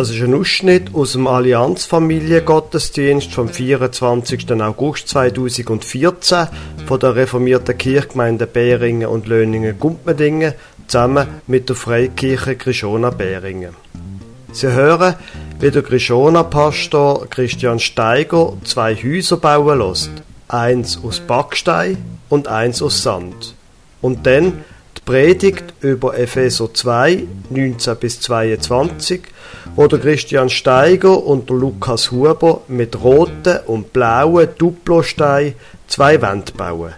Das ist ein Ausschnitt aus dem Allianzfamiliengottesdienst vom 24. August 2014 von der reformierten Kirchgemeinde Bäringen und Löningen-Gumpmedingen zusammen mit der Freikirche Krishona Bäringen. Sie hören, wie der Krishona-Pastor Christian Steiger zwei Häuser bauen lässt. Eins aus Backstein und eins aus Sand. Und dann die Predigt über Epheser 2, 19 bis 22, wo der Christian Steiger und der Lukas Huber mit roten und blauen Duplosteinen zwei Wände bauen.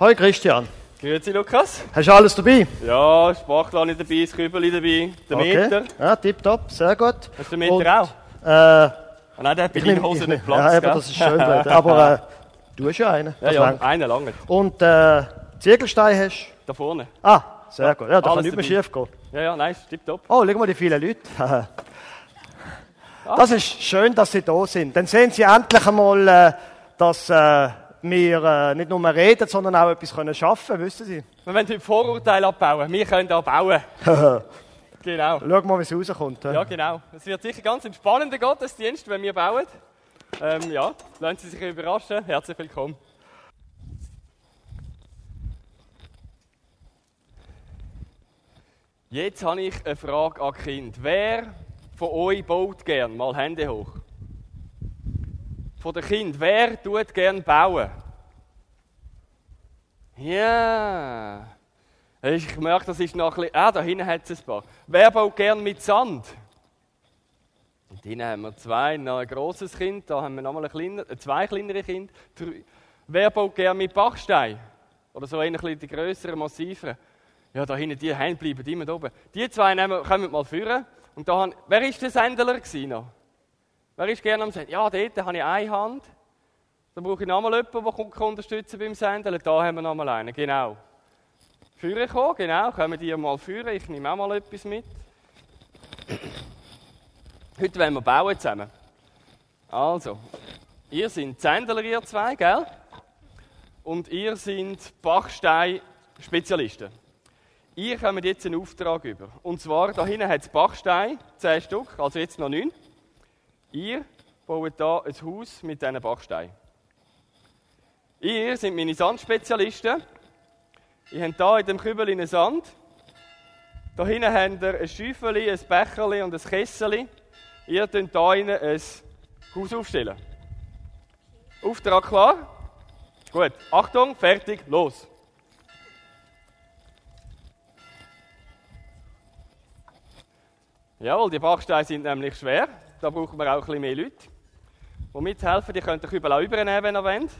Hoi Christian, Grüezi Lukas. hast du alles dabei? Ja, Sprachlane dabei, das Kübeli dabei, der Meter. Ja, tipptopp, sehr gut. Hast du den Meter Und, auch? Äh, Ah, nein, der hat bei ich deinen Hosen ich nicht Platz. ja, aber das ist schön. aber äh, du hast ja einen. ja, das ja, langt. einen lange. Und äh, Ziegelstein hast du? Da vorne. Ah, sehr gut. Ja, da kann nichts mehr schief gehen. Ja, ja, ist tipptopp. Oh, schau mal die vielen Leute. das ist schön, dass sie da sind. Dann sehen sie endlich einmal, äh, dass äh, wir äh, nicht nur reden, sondern auch etwas können schaffen können, wissen Sie? Wir wollen heute Vorurteile abbauen. Wir können da bauen. Genau. Schau mal, wie es rauskommt. Ja, genau. Es wird sicher ganz ein spannender Gottesdienst, wenn wir bauen. Ähm, ja, lassen Sie sich überraschen. Herzlich willkommen. Jetzt habe ich eine Frage an Kind. Wer von euch baut gern? Mal Hände hoch. Von den Kind, wer tut gern bauen? Ja. Ich merke, das ist noch ein bisschen... Ah, da hinten hat es ein paar. Wer baut gern mit Sand? Und hinten haben wir zwei, noch ein grosses Kind, da haben wir nochmal ein kleiner, äh, zwei kleinere Kinder. Drei. Wer baut gern mit Bachstein? Oder so ein bisschen grösseren, massiveren? Ja, da hinten, die Hände bleiben immer da oben. Die zwei nehmen, kommen mal führen. Und da haben, wer ist der Sendler noch? Wer ist gerne am Senden? Ja, dort habe ich eine Hand. Da brauche ich nochmal jemanden, der kommt unterstützen beim Sendeln. Da haben wir nochmal einen, genau. Führen kommen, genau. Kommen die mal führen. Ich nehme auch mal etwas mit. Heute wollen wir bauen zusammen. Also, ihr seid Zendler, ihr zwei, gell? Und ihr seid Bachstein-Spezialisten. Ihr kommt jetzt einen Auftrag über. Und zwar, da hinten hat es Bachstein, 10 Stück, also jetzt noch 9. Ihr baut hier ein Haus mit diesen Bachsteinen. Ihr seid meine Sandspezialisten. Ihr habt hier in dem Kübel einen Sand. Da hinten habt ihr ein Schäufeli, ein Becherli und ein Kesseli. Ihr könnt innen ein Haus aufstellen. Auftrag klar? Gut. Achtung, fertig, los. Jawohl, die Bachsteine sind nämlich schwer. Da brauchen wir auch ein bisschen mehr Leute, die mithelfen. Die könnt ihr auch übernehmen, wenn ihr wollt.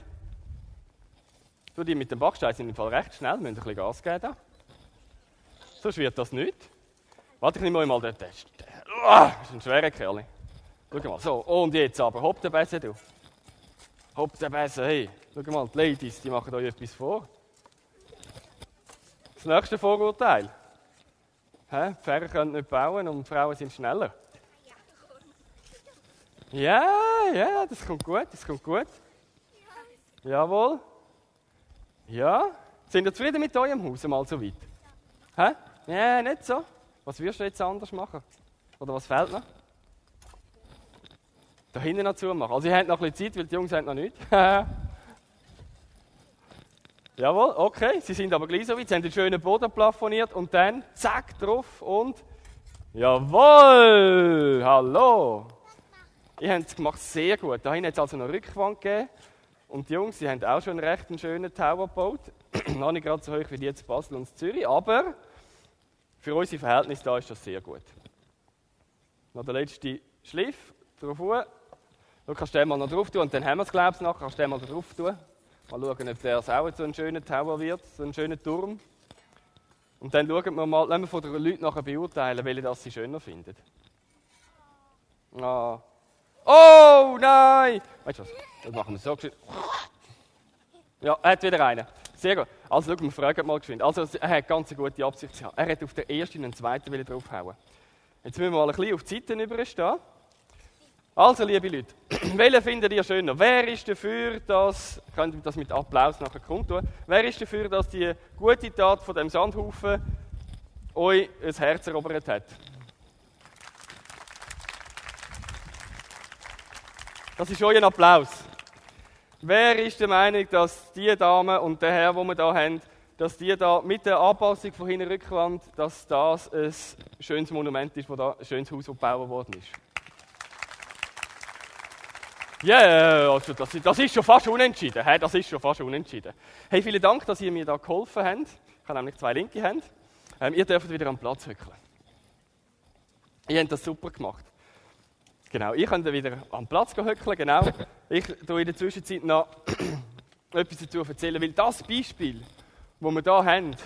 Du, die mit dem Backstein sind im Fall recht schnell, müssen ein bisschen Gas geben. Da. Sonst wird das nicht. Warte, ich nehme euch mal den Test. Ah, Das ist ein schwerer Kerl. Schau mal, so, und jetzt aber, hopp der Besen, du. Hopp der Besen, hey. Schau mal, die Ladies, die machen euch etwas vor. Das nächste Vorurteil. Hä? Pferde können nicht bauen und Frauen sind schneller. Ja, ja, das kommt gut, das kommt gut. Jawohl. Ja? Sind ihr zufrieden mit eurem Haus mal so weit? Hä? Ja, nicht so. Was wirst du jetzt anders machen? Oder was fehlt noch? Da hinten noch zumachen. Also ihr habt noch ein bisschen Zeit, weil die Jungs haben noch nichts. Jawohl, okay. Sie sind aber gleich so weit. Sie haben den schönen Boden plafoniert und dann zack drauf und Jawohl! Hallo! Ihr habt es gemacht sehr gut. Da hinten hat es also eine Rückwand gegeben. Und die Jungs, die haben auch schon recht einen schönen Tower gebaut. Noch nicht gerade so hoch wie die jetzt Basel und Zürich, aber für unsere Verhältnisse da ist das sehr gut. Noch der letzte Schliff drauf. Du kannst den mal noch drauf tun und dann haben wir es, glaube ich, nachher. Kannst den mal drauf tun. Mal schauen, ob der auch so ein schöner Tower wird, so ein schöner Turm. Und dann schauen wir mal, lassen wir von den Leuten nachher beurteilen, welche das sie schöner finden. Ah. Oh nein! Weißt du was? Das machen wir so geschwind. Ja, er hat wieder einen. Sehr gut. Also, schau, wir fragen mal geschwind. Also, er hat ganz gute Absicht gehabt. Er hat auf den ersten und den zweiten draufhauen. Jetzt müssen wir mal ein bisschen auf die Seiten überstehen. Also, liebe Leute, welche findet ihr schöner? Wer ist dafür, dass, könnt ihr das mit Applaus nachher kundtun, wer ist dafür, dass die gute Tat von dem Sandhaufen euch ein Herz erobert hat? Das ist euer Applaus. Wer ist der Meinung, dass die Dame und der Herr, wo wir da haben, dass die da mit der Anpassung von hinten Rückwand, dass das ein schönes Monument ist, wo da ein schönes Haus gebaut worden ist? Ja, yeah, also das, das, ist schon fast unentschieden. Hey, das ist schon fast unentschieden. Hey, vielen Dank, dass ihr mir da geholfen habt. Ich habe nämlich zwei linke Hände. Ähm, ihr dürft wieder am Platz hückeln. Ihr habt das super gemacht. Genau, ich könnt wieder am Platz hückeln, genau. Ich tue in der Zwischenzeit noch etwas dazu erzählen, weil das Beispiel, das wir hier haben,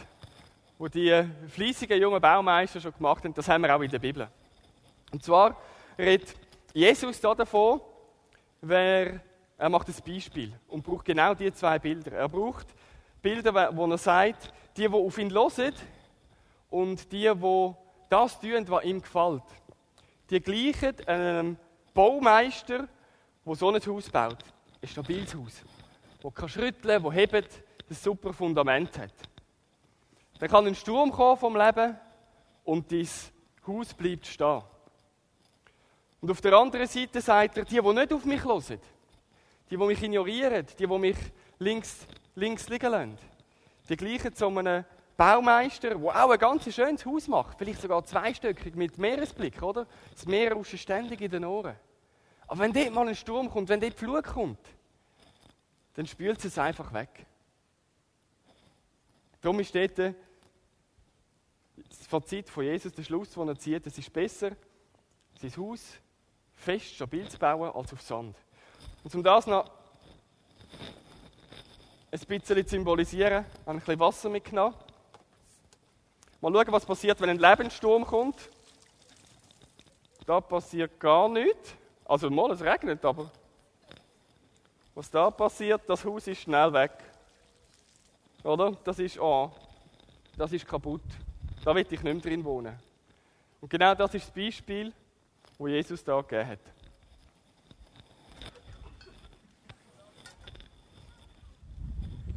wo die fleissigen jungen Baumeister schon gemacht haben, das haben wir auch in der Bibel. Und zwar redet Jesus da davon, wer, er macht ein Beispiel und braucht genau diese zwei Bilder. Er braucht Bilder, wo er sagt, die, die auf ihn hören und die, die das tun, was ihm gefällt. Die gleichen einem Baumeister, der so ein Haus baut. Ein stabiles Haus. Wo kann rütteln, wo hebt, ein super Fundament hat. Dann kann ein Sturm kommen vom Leben und dein Haus bleibt stehen. Und auf der anderen Seite sagt er, die, die nicht auf mich hören, die, die mich ignorieren, die, die mich links, links liegen lassen, die gleichen zu einem Baumeister, der auch ein ganz schönes Haus macht, vielleicht sogar zweistöckig mit Meeresblick, oder? Das Meer rauscht ständig in den Ohren. Aber wenn dort mal ein Sturm kommt, wenn dort Flug kommt, dann spült es einfach weg. Darum ist dort das Fazit von Jesus, der Schluss, den er zieht, es ist besser, sein Haus fest, stabil zu bauen, als auf Sand. Und um das noch ein bisschen zu symbolisieren, habe ich ein bisschen Wasser mitgenommen. Mal schauen, was passiert, wenn ein Lebenssturm kommt. Da passiert gar nichts. Also mal, es regnet, aber was da passiert, das Haus ist schnell weg. Oder? Das ist, oh, das ist kaputt. Da will ich nicht mehr drin wohnen. Und genau das ist das Beispiel wo Jesus da gegeben hat.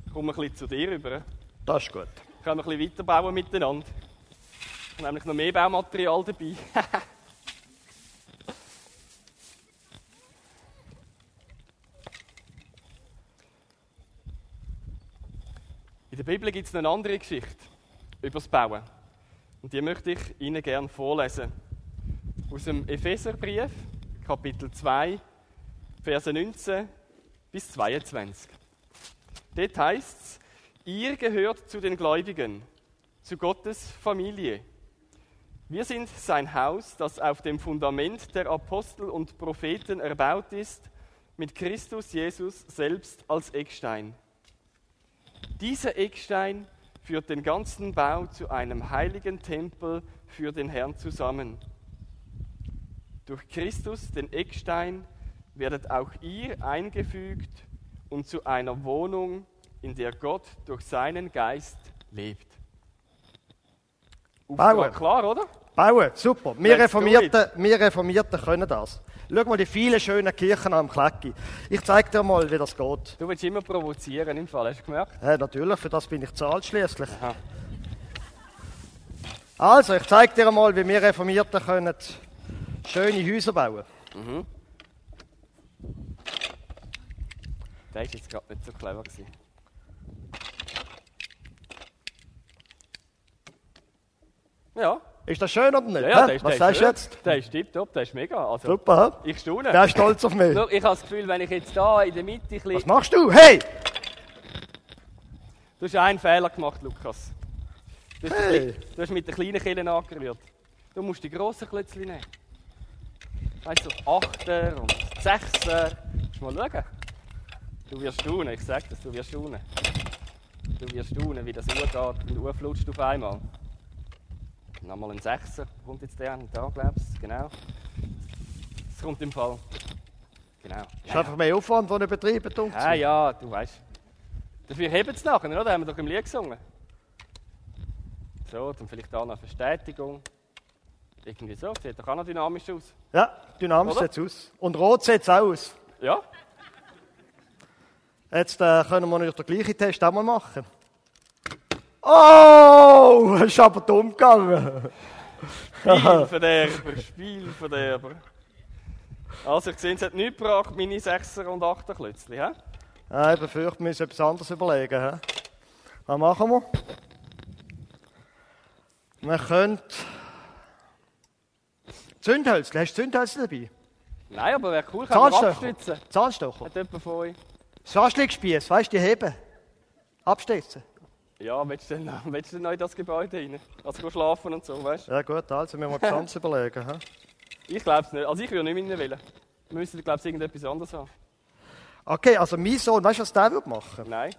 Ich komme ein bisschen zu dir rüber. Das ist gut. Können wir ein bisschen weiterbauen miteinander. Ich habe nämlich noch mehr Baumaterial dabei. der Bibel gibt es eine andere Geschichte über das Bauen. Und die möchte ich Ihnen gerne vorlesen aus dem Epheserbrief, Kapitel 2, Verse 19 bis 22. Dort heißt es, ihr gehört zu den Gläubigen, zu Gottes Familie. Wir sind sein Haus, das auf dem Fundament der Apostel und Propheten erbaut ist, mit Christus Jesus selbst als Eckstein. Dieser Eckstein führt den ganzen Bau zu einem heiligen Tempel für den Herrn zusammen. Durch Christus, den Eckstein, werdet auch ihr eingefügt und zu einer Wohnung, in der Gott durch seinen Geist lebt. Bauen. Klar, oder? Bauen, super. Wir Reformierten, wir Reformierten können das. Schau mal die vielen schönen Kirchen am Klecki. Ich zeige dir mal, wie das geht. Du willst immer provozieren im Fall, hast du gemerkt? Ja, natürlich, für das bin ich zahlt schließlich. Also, ich zeige dir mal, wie wir Reformierten können Schöne Häuser bauen. Mhm. Der ist jetzt gerade nicht so clever gewesen. Ja. Ist das schön oder nicht? Ja, ja, der ist, Was sagst du jetzt? Der ist tipptopp, der ist mega. Also, Super. Ich staune. Der ist stolz auf mich. ich habe das Gefühl, wenn ich jetzt da in der Mitte ein Was machst du? Hey! Du hast einen Fehler gemacht, Lukas. Du hast, hey. du hast mit den kleinen Killen angerührt. Du musst die grossen Klötzchen nehmen. Weißt du, Achter und Sechser. Musst mal schauen. Du wirst staunen, ich sag das, du wirst staunen. Du wirst staunen, wie das geht und urflutscht auf einmal. Nochmal ein Sechser, kommt jetzt der da, glaubst du? Genau. Das kommt im Fall. Genau. Das ist einfach mehr Aufwand, den er betreibt. Ja, ja, du weißt. Dafür heben es nachher, oder? Haben wir doch im Lied gesungen. So, dann vielleicht da noch eine Verstetigung. Irgendwie so, sieht doch auch noch dynamisch aus. Ja, dynamisch sieht es aus. Und rot sieht es auch aus. Ja, Jetzt äh, können wir natürlich den gleichen Test auch mal machen. Oh, ist aber dumm gegangen. Spielverderber, Spielverderber. Also, ich sehe, es hat nichts gebracht, meine 6er und 8er Klötzchen. hä? Ja, ich befürchte, wir müssen etwas anderes überlegen. He? Was machen wir? Wir können... Zündhölzchen, hast du Zündhölzchen dabei? Nein, aber wäre cool, kann man abstützen. Zahnstocher? Hat jemand von euch? Schwaschligspieß, weißt du, die heben. Abstützen. Ja, willst du denn, willst du denn noch in das Gebäude rein? Also schlafen und so, weißt du? Ja gut, also müssen wir anderes überlegen. He? Ich glaube es nicht. Also ich würde nicht rein wollen. Wir müssen, glaube ich, irgendetwas anderes haben. Okay, also mein Sohn, weißt du, was der würde machen? Nein.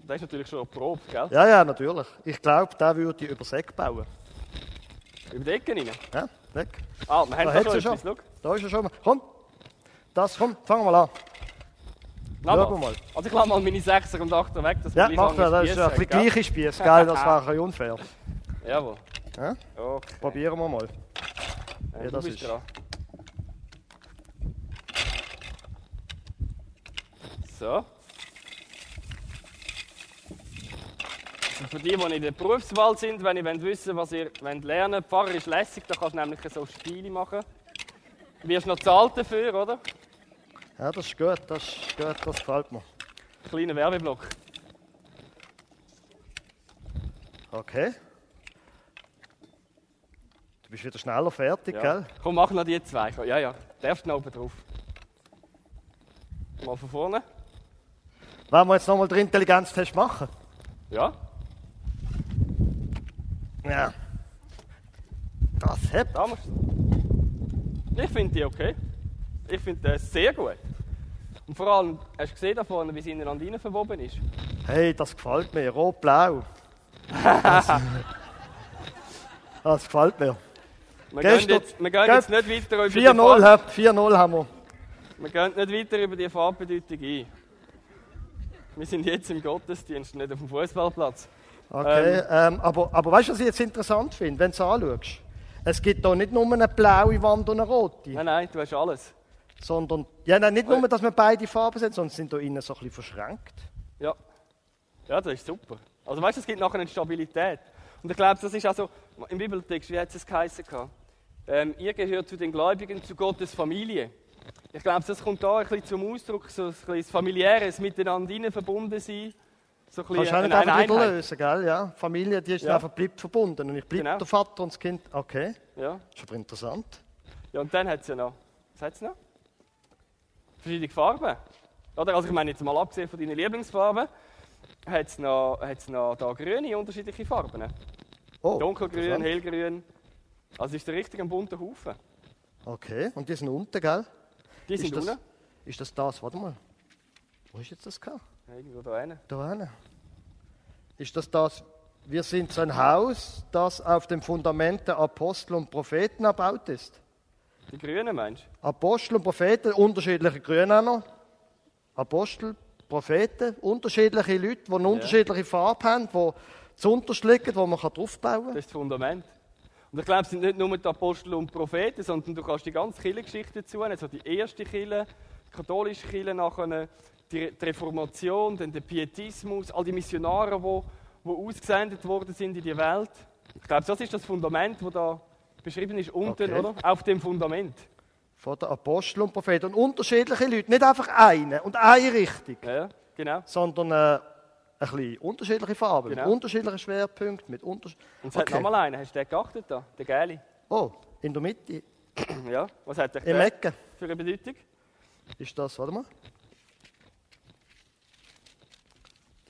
Das ist natürlich schon eine Probe, gell? Ja, ja, natürlich. Ich glaube, der würde über Säck bauen. Über die Ecke rein. Ja, weg. Ah, wir haben Da schon schon. etwas, schau. Da ist er schon. Komm. Das, komm, fangen wir mal an. Wir mal. mal. Also ich lasse mal meine 6er und 8er weg, dass Ja, mach das. Das ist ein bisschen gleiche Spieß, gell? Das wäre ein bisschen unfair. Jawohl. Ja? Okay. Probieren wir mal. Ja, Ja, das ist- dran. So. Für die, die in der Berufswahl sind, wenn ihr wissen was ihr lernen wollt, Pfarrer ist lässig, da kannst du nämlich so Spiele machen. Du wirst noch zahlt dafür, oder? Ja, das ist gut, das ist gut, das gefällt mir. Kleiner Werbeblock. Okay. Du bist wieder schneller fertig, Ja. gell? Komm, mach noch die zwei. Ja, ja. Darfst noch oben drauf. Mal von vorne. Wollen wir jetzt nochmal den Intelligenztest machen? Ja. Ja. Das hebt. Ich finde die okay. Ich finde das sehr gut. Und vor allem, hast du gesehen da vorne, wie sie ineinander rein verwoben ist? Hey, das gefällt mir. Rot-blau. Das, das gefällt mir. Wir gehen jetzt, wir gehen jetzt nicht weiter über die 4-0, Farbe, hä? 4-0 haben wir. wir gehen nicht weiter über die Farbbedeutung ein. Wir sind jetzt im Gottesdienst, nicht auf dem Fußballplatz. Okay, ähm, aber, aber weißt du, was ich jetzt interessant finde, wenn du es anschaust? Es gibt da nicht nur eine blaue Wand und eine rote, Nein, nein, du hast alles. Sondern ja, nein, nicht nur, dass wir beide Farben sind, sondern sind da innen so ein bisschen verschränkt. Ja. Ja, das ist super. Also weißt du, es gibt nachher eine Stabilität. Und ich glaube, das ist also, im Bibeltext, wie hat es geheißen? Ähm, ihr gehört zu den Gläubigen, zu Gottes Familie. Ich glaube, das kommt da ein bisschen zum Ausdruck, so ein bisschen familiäres Miteinander verbunden sein. So ein Kannst du nicht einfach wieder lösen, gell? Ja, Familie, die ist Ja. einfach bleibt verbunden und ich bleibe Genau. der Vater und das Kind. Okay, Ja. ist aber interessant. ja, und dann hat es ja noch, was hat es noch? Verschiedene Farben. Oder? Also ich meine jetzt mal abgesehen von deinen Lieblingsfarben, hat es noch, hat's noch da grüne, unterschiedliche Farben. Oh, Dunkelgrün, hellgrün. Also ist der richtig ein bunter Haufen. Okay, und die sind unten, gell? Die Ist sind das, unten. ist das das? Warte mal. Wo ist jetzt das gehabt? Irgendwo da hinten. Da hinten. Ist das das? Wir sind so ein Haus, das auf dem Fundament der Apostel und Propheten erbaut ist. Die Grünen meinst Apostel und Propheten, unterschiedliche Grüne auch noch. Apostel, Propheten, unterschiedliche Leute, die eine unterschiedliche Farbe haben, die zuunterst liegen, wo man draufbauen du? kann. Das ist das Fundament. Und ich glaube, es sind nicht nur die Apostel und Propheten, sondern du kannst die ganze Kirchengeschichte dazu nehmen. Also die erste Kirche, die katholische Kirche, nachher die die Reformation, dann der Pietismus, all die Missionare, die, die ausgesendet worden sind in die Welt. Ich glaube, das ist das Fundament, das da beschrieben ist, unten, Okay. oder? Auf dem Fundament. Von den Aposteln und Propheten. Und unterschiedliche Leute, nicht einfach eine und eine Richtung, Ja, genau. sondern äh, ein bisschen unterschiedliche Farben, Genau. mit unterschiedlichen Schwerpunkten, mit unters Und es hat Okay. noch mal einen. Hast du den geachtet da? Der Geile. Oh, in der Mitte, Ja. Was hat der im Ecken. für eine Bedeutung? Ist das, warte mal.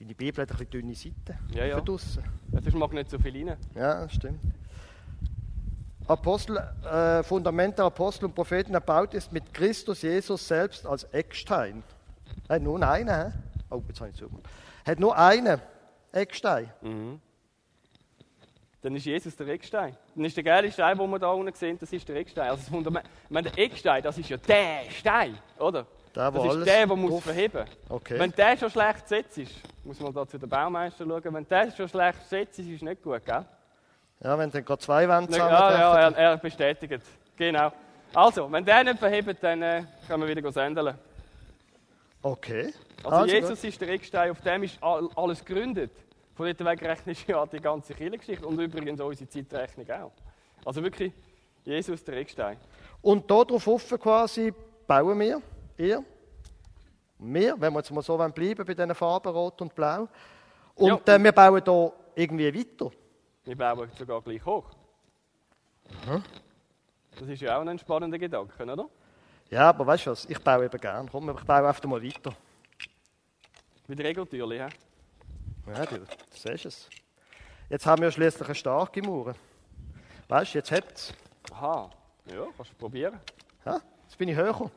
Deine Bibel hat ein bisschen dünne Seiten. Ja, ja. Für draussen. Ja, Sonst mag nicht so viel rein. Ja, stimmt. Apostel, äh, Fundament der Apostel und Propheten erbaut ist mit Christus Jesus selbst als Eckstein. Hat nur einen, hä? Oh, jetzt habe ich zugemacht. Hat nur einen Eckstein. Dann ist Jesus der Eckstein. Dann ist der geile Stein, den wir da unten sehen, das ist der Eckstein. Also das Fundament. Ich meine, der Eckstein, das ist ja der Stein, oder? Der, das ist der, der muss drauf- verheben. Okay. Wenn der schon schlecht gesetzt ist, muss man da zu den Baumeister schauen, wenn der schon schlecht gesetzt ist, ist es nicht gut, gell? Ja, wenn dann gerade zwei Wände Ja, ja, er, er bestätigt. Genau. Also, wenn der nicht verhebt, dann äh, können wir wieder sendeln. Okay. Also, Jesus ist der Eckstein, auf dem ist all- alles gegründet. Von dort weg rechnest du ja die ganze Kirchengeschichte und übrigens unsere Zeitrechnung auch. Also wirklich, Jesus der Eckstein. Und da drauf offen quasi bauen wir, ihr, wir, wenn wir jetzt mal so bleiben bei diesen Farben Rot und Blau. Und Ja. äh, wir bauen hier irgendwie weiter. Wir bauen sogar gleich hoch. Das ist ja auch ein spannender Gedanke, oder? Ja, aber weißt du was, ich baue eben gern. Komm, ich baue einfach mal weiter. Mit Regeltürli, hä? Ja, du, du siehst es. Jetzt haben wir schließlich eine starke Mauer. Weißt du, jetzt hebt es. Aha. Ja, kannst du probieren. Ja, jetzt bin ich höher.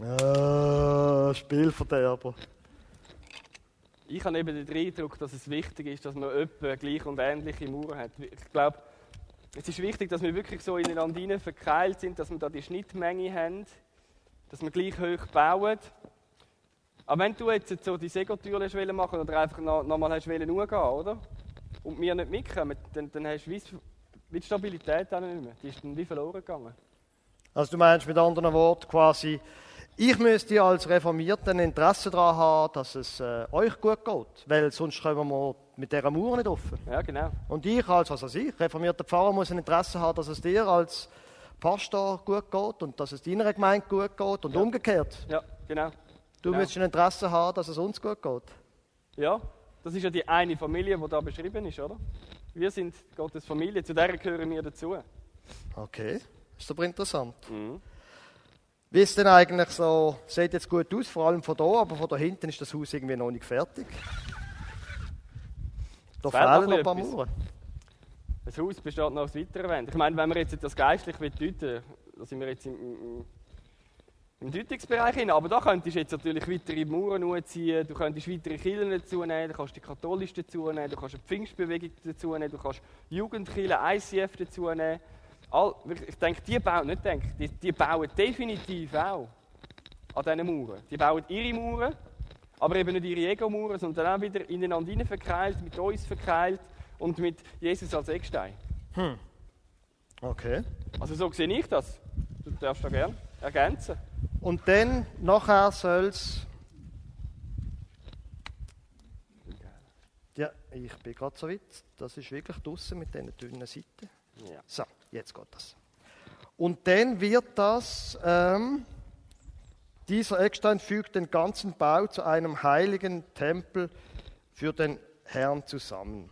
Ah, Spielverderber. Ich habe eben den Eindruck, dass es wichtig ist, dass man etwa gleich und ähnliche Mauern hat. Ich glaube, es ist wichtig, dass wir wirklich so ineinander verkeilt sind, dass wir da die Schnittmenge haben, dass wir gleich hoch bauen. Aber wenn du jetzt so die Segotür machen oder einfach noch, noch hochgehen, oder? Und wir nicht mitkommen, dann, dann hast du die Stabilität auch nicht mehr. Die ist dann wie verloren gegangen. Also du meinst mit anderen Worten quasi, ich müsste als Reformierter ein Interesse daran haben, dass es äh, euch gut geht, weil sonst kommen wir mit dieser Mauer nicht offen. Ja, genau. Und ich als, was weiß ich, reformierter Pfarrer muss ein Interesse haben, dass es dir als Pastor gut geht und dass es deiner Gemeinde gut geht und umgekehrt. Ja, genau. Du Genau. müsstest ein Interesse haben, dass es uns gut geht. Ja, das ist ja die eine Familie, die da beschrieben ist, oder? Wir sind Gottes Familie, zu der gehören wir dazu. Okay, ist aber interessant. Mhm. Wie ist denn eigentlich so, sieht jetzt gut aus, vor allem von da, aber von da hinten ist das Haus irgendwie noch nicht fertig. Da fehlen noch ein paar etwas. Mauern. Das Haus besteht noch aus weiteren Wänden. Ich meine, wenn wir jetzt das geistlich deuten da sind wir jetzt im, im, im Deutungsbereich hin, aber da könntest du jetzt natürlich weitere Mauern hochziehen, du könntest weitere Kirchen dazu nehmen, du kannst die katholischen dazu nehmen, du kannst eine Pfingstbewegung dazu nehmen, du kannst Jugendkirchen, ICF dazu nehmen. All, ich denke, die bauen, nicht denke, die, die bauen definitiv auch an diesen Mauern. Die bauen ihre Mauern, aber eben nicht ihre Ego-Mauern, sondern auch wieder ineinander hinein verkeilt, mit uns verkeilt und mit Jesus als Eckstein. Okay. Also so sehe ich das. Du darfst da gerne ergänzen. Und dann, nachher soll es. Ja, ich bin gerade so weit. Das ist wirklich draußen mit diesen dünnen Seiten. Ja. So, jetzt das. Und dann wird das, ähm, dieser Eckstein fügt den ganzen Bau zu einem heiligen Tempel für den Herrn zusammen.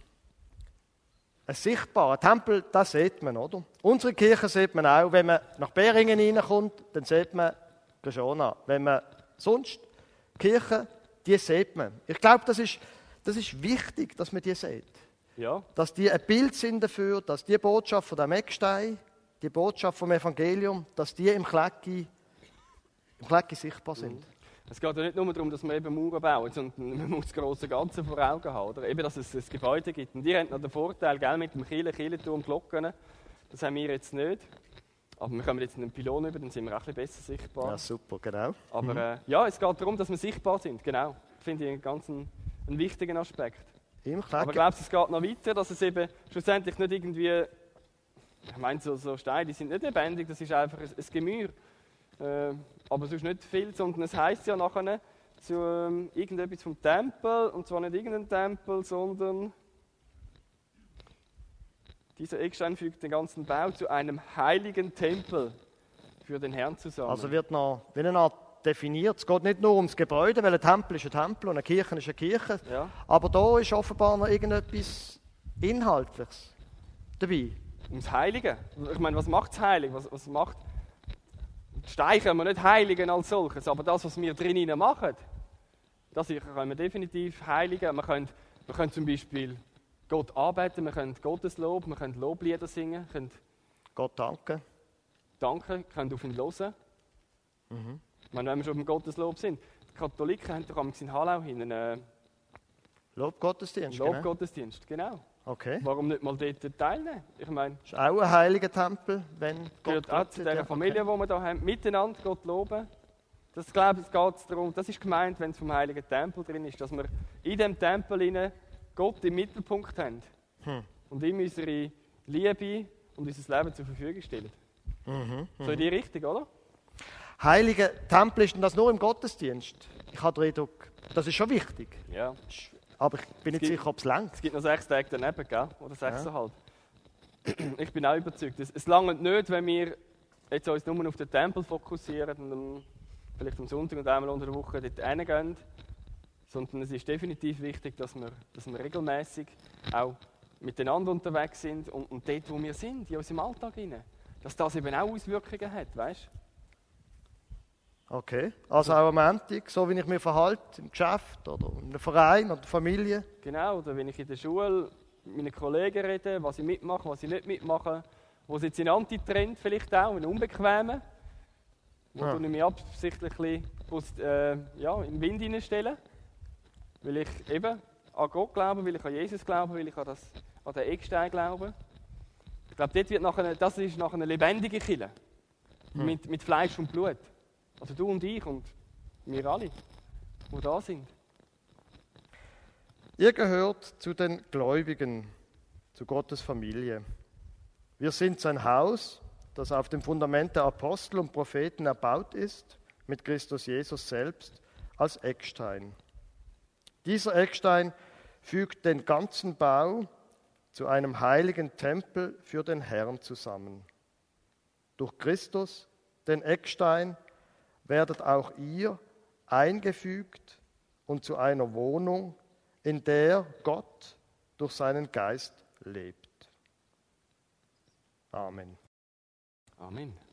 Ein sichtbarer Tempel, das sieht man, oder? Unsere Kirche sieht man auch, wenn man nach Beringen reinkommt, dann sieht man Grishona. Wenn man sonst Kirche, die sieht man. Ich glaube, das ist, das ist wichtig, dass man die sieht Ja, dass die ein Bild sind dafür, dass die Botschaft von dem Eckstein, die Botschaft vom Evangelium, dass die im Klecki, im Klecki sichtbar sind. es geht ja nicht nur darum, dass wir eben Mauern bauen, sondern man muss das große Ganze vor Augen haben. Oder? Eben, dass es ein Gebäude gibt. Und ihr habt noch den Vorteil, gell, mit dem Kirchen, Kirchenturm, Glocken. Das haben wir jetzt nicht. Aber wir kommen jetzt in einen Pylon über, dann sind wir auch ein bisschen besser sichtbar. Ja, super, genau. Aber äh, ja, es geht darum, dass wir sichtbar sind. Genau. Finde ich einen ganz einen wichtigen Aspekt. Im Aber ich Klecki. glaube, es geht noch weiter, dass es eben schlussendlich nicht irgendwie. Ich meine, so, so Steine die sind nicht lebendig, das ist einfach ein, ein Gemüse. Äh, aber sonst nicht viel, sondern es heisst ja nachher zu ähm, irgendetwas vom Tempel. Und zwar nicht irgendein Tempel, sondern. Dieser Eckstein fügt den ganzen Bau zu einem heiligen Tempel für den Herrn zusammen. Also wird noch wie eine Art definiert. Es geht nicht nur ums Gebäude, weil ein Tempel ist ein Tempel und eine Kirche ist eine Kirche. ja, Aber da ist offenbar noch irgendetwas Inhaltliches dabei. ums Heilige. Ich meine, was macht das Heilige? Was, was macht. Die Steine können wir nicht heiligen als solches, aber das, was wir drinnen machen, das können wir definitiv heiligen. Wir können, wir können zum Beispiel Gott arbeiten, wir können Gotteslob, wir können Loblieder singen, können Gott danken. danken, können auf ihn hören. Ich meine, wenn wir schon beim Gotteslob sind, die Katholiken haben doch am in Hallau hin einen äh, Lobgottesdienst. Genau. Lobgottesdienst. Genau. Okay. Warum nicht mal dort teilnehmen? Ich meine, Ist auch ein heiliger Tempel, wenn gehört auch Gott zu dieser Familie, die wir hier haben, miteinander Gott loben. Das glaube ich, geht darum, das ist gemeint, wenn es vom Heiligen Tempel drin ist, dass wir in dem Tempel Gott im Mittelpunkt haben und ihm unsere Liebe und unser Leben zur Verfügung stellen. So in die Richtung, oder? Heilige Tempel ist denn das nur im Gottesdienst? Ich habe den Eindruck, das ist schon wichtig. Ja. Aber ich bin nicht gibt- sicher, ob es längt. Es gibt noch sechs Tage daneben, gell? oder sechseinhalb. Ich bin auch überzeugt. Es, es langt nicht, wenn wir jetzt uns nur auf den Tempel fokussieren und am- vielleicht am Sonntag und einmal unter der Woche dort reingehen, sondern es ist definitiv wichtig, dass wir, dass wir regelmäßig auch miteinander unterwegs sind und, und dort, wo wir sind, in unserem Alltag hinein, dass das eben auch Auswirkungen hat, weißt? Okay. Also auch am Montag, so wie ich mich verhalte, im Geschäft oder in einem Verein oder Familie. Genau, oder wenn ich in der Schule mit meinen Kollegen rede, was ich mitmache, was ich nicht mitmache, wo sitze ich in Antitrend vielleicht auch, in Unbequemen, wo Ja. ich mich absichtlich ein bisschen äh, ja, in den Wind hineinstelle, weil ich eben an Gott glaube, weil ich an Jesus glaube, weil ich an, das, an den Eckstein glaube. Ich glaube, dort wird nachher, das ist nachher eine lebendige Kille, mit, mit Fleisch und Blut. Also du und ich und wir alle, die da sind. Ihr gehört zu den Gläubigen, zu Gottes Familie. Wir sind sein Haus, das auf dem Fundament der Apostel und Propheten erbaut ist, mit Christus Jesus selbst als Eckstein. Dieser Eckstein fügt den ganzen Bau zu einem heiligen Tempel für den Herrn zusammen. Durch Christus, den Eckstein, werdet auch ihr eingefügt und zu einer Wohnung, in der Gott durch seinen Geist lebt. Amen. Amen.